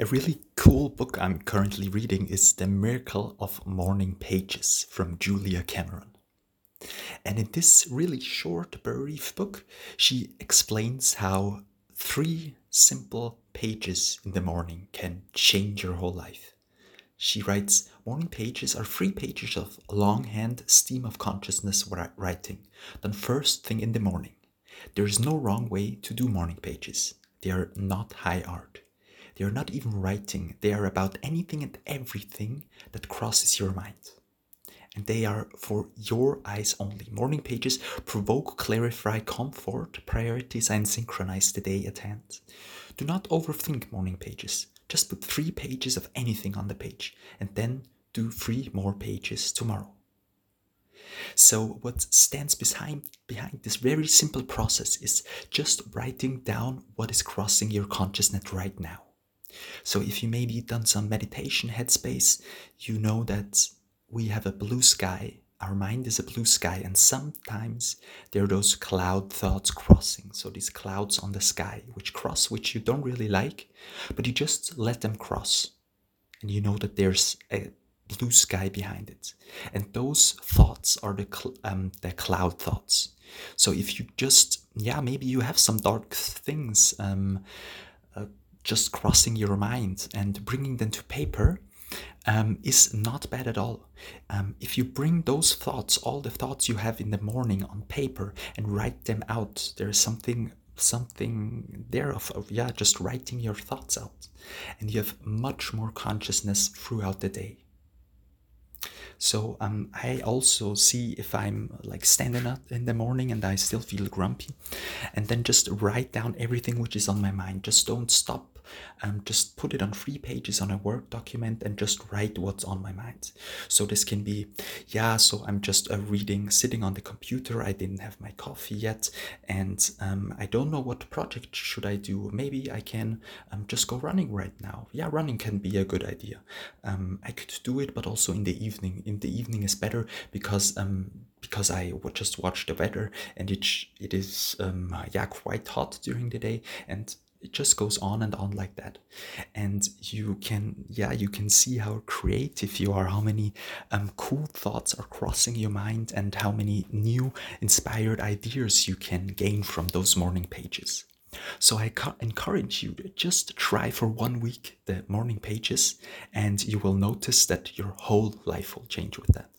A really cool book I'm currently reading is The Miracle of Morning Pages from Julia Cameron. And in this really short, brief book, she explains how three simple pages in the morning can change your whole life. She writes Morning pages are three pages of longhand stream of consciousness writing, done first thing in the morning. There is no wrong way to do morning pages. They are not high art. They are not even writing, they are about anything and everything that crosses your mind. And they are for your eyes only. Morning pages provoke, clarify, comfort, priorities, and synchronize the day at hand. Do not overthink morning pages. Just put three pages of anything on the page and then do three more pages tomorrow. So, what stands behind, behind this very simple process is just writing down what is crossing your consciousness right now. So if you maybe done some meditation headspace, you know that we have a blue sky. Our mind is a blue sky, and sometimes there are those cloud thoughts crossing. So these clouds on the sky, which cross, which you don't really like, but you just let them cross. And you know that there's a blue sky behind it. And those thoughts are the, cl- um, the cloud thoughts. So if you just, yeah, maybe you have some dark things um, just crossing your mind and bringing them to paper um, is not bad at all. Um, if you bring those thoughts, all the thoughts you have in the morning on paper and write them out, there is something something there of, of yeah just writing your thoughts out and you have much more consciousness throughout the day so um, I also see if I'm like standing up in the morning and I still feel grumpy, and then just write down everything which is on my mind. Just don't stop um, just put it on three pages on a Word document and just write what's on my mind. So this can be, yeah, so I'm just uh, reading, sitting on the computer. I didn't have my coffee yet, and um, I don't know what project should I do. Maybe I can um, just go running right now. Yeah, running can be a good idea. Um, I could do it, but also in the evening. In the evening is better because um, because I would just watch the weather and it it is um, yeah quite hot during the day and it just goes on and on like that. And you can yeah you can see how creative you are how many um, cool thoughts are crossing your mind and how many new inspired ideas you can gain from those morning pages. So I encourage you to just try for one week the morning pages and you will notice that your whole life will change with that